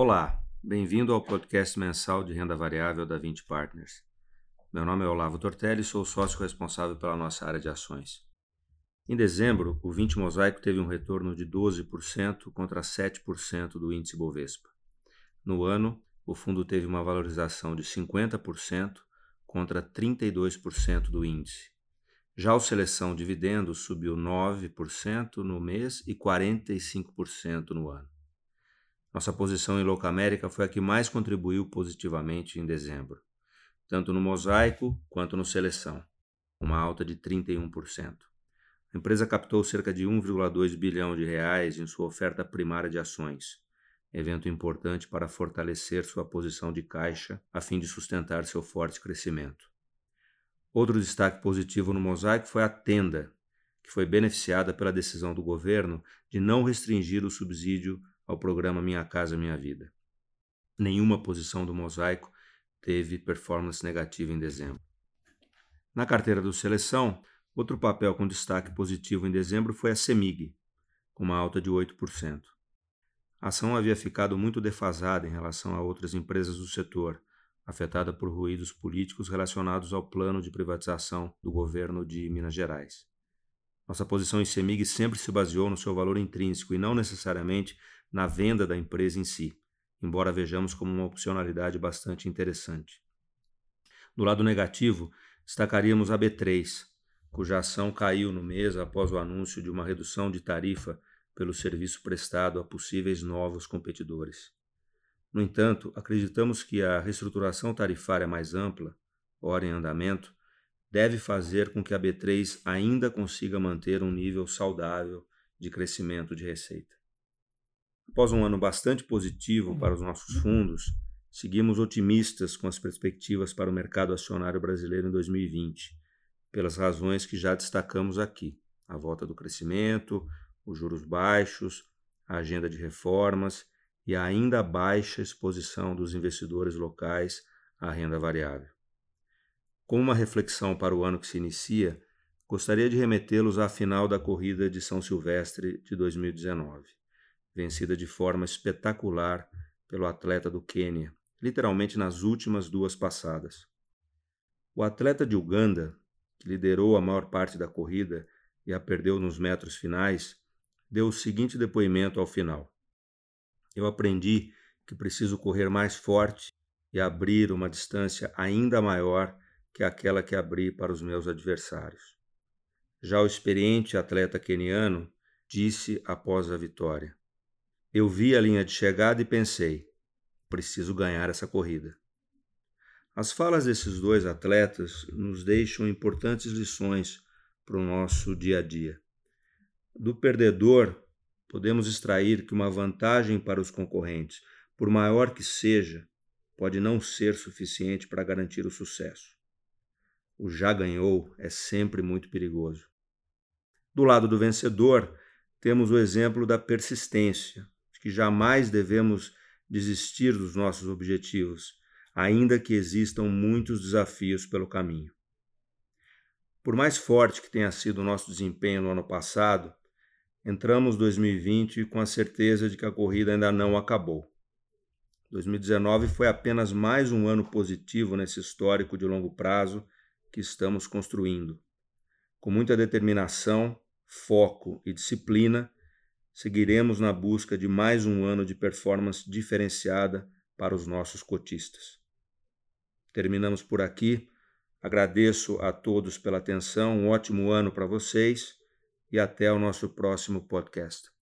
Olá, bem-vindo ao podcast mensal de renda variável da 20 Partners. Meu nome é Olavo Tortelli e sou sócio responsável pela nossa área de ações. Em dezembro, o 20 Mosaico teve um retorno de 12% contra 7% do índice Bovespa. No ano, o fundo teve uma valorização de 50% contra 32% do índice. Já o Seleção Dividendos subiu 9% no mês e 45% no ano. Nossa posição em Louca-América foi a que mais contribuiu positivamente em dezembro, tanto no Mosaico quanto no Seleção, uma alta de 31%. A empresa captou cerca de 1,2 bilhão de reais em sua oferta primária de ações, evento importante para fortalecer sua posição de caixa a fim de sustentar seu forte crescimento. Outro destaque positivo no mosaico foi a Tenda, que foi beneficiada pela decisão do governo de não restringir o subsídio ao programa Minha Casa Minha Vida. Nenhuma posição do mosaico teve performance negativa em dezembro. Na carteira do Seleção, Outro papel com destaque positivo em dezembro foi a CEMIG, com uma alta de 8%. A ação havia ficado muito defasada em relação a outras empresas do setor, afetada por ruídos políticos relacionados ao plano de privatização do governo de Minas Gerais. Nossa posição em CEMIG sempre se baseou no seu valor intrínseco e não necessariamente na venda da empresa em si, embora vejamos como uma opcionalidade bastante interessante. Do lado negativo, destacaríamos a B3, cuja ação caiu no mês após o anúncio de uma redução de tarifa pelo serviço prestado a possíveis novos competidores. No entanto, acreditamos que a reestruturação tarifária mais ampla, ora em andamento, deve fazer com que a B3 ainda consiga manter um nível saudável de crescimento de receita. Após um ano bastante positivo para os nossos fundos, seguimos otimistas com as perspectivas para o mercado acionário brasileiro em 2020 pelas razões que já destacamos aqui: a volta do crescimento, os juros baixos, a agenda de reformas e a ainda baixa exposição dos investidores locais à renda variável. Como uma reflexão para o ano que se inicia, gostaria de remetê-los à final da corrida de São Silvestre de 2019, vencida de forma espetacular pelo atleta do Quênia, literalmente nas últimas duas passadas. O atleta de Uganda que liderou a maior parte da corrida e a perdeu nos metros finais, deu o seguinte depoimento ao final: Eu aprendi que preciso correr mais forte e abrir uma distância ainda maior que aquela que abri para os meus adversários. Já o experiente atleta keniano disse após a vitória: Eu vi a linha de chegada e pensei: preciso ganhar essa corrida. As falas desses dois atletas nos deixam importantes lições para o nosso dia a dia. Do perdedor, podemos extrair que uma vantagem para os concorrentes, por maior que seja, pode não ser suficiente para garantir o sucesso. O já ganhou é sempre muito perigoso. Do lado do vencedor, temos o exemplo da persistência, de que jamais devemos desistir dos nossos objetivos ainda que existam muitos desafios pelo caminho. Por mais forte que tenha sido o nosso desempenho no ano passado, entramos 2020 com a certeza de que a corrida ainda não acabou. 2019 foi apenas mais um ano positivo nesse histórico de longo prazo que estamos construindo. Com muita determinação, foco e disciplina, seguiremos na busca de mais um ano de performance diferenciada para os nossos cotistas. Terminamos por aqui. Agradeço a todos pela atenção. Um ótimo ano para vocês e até o nosso próximo podcast.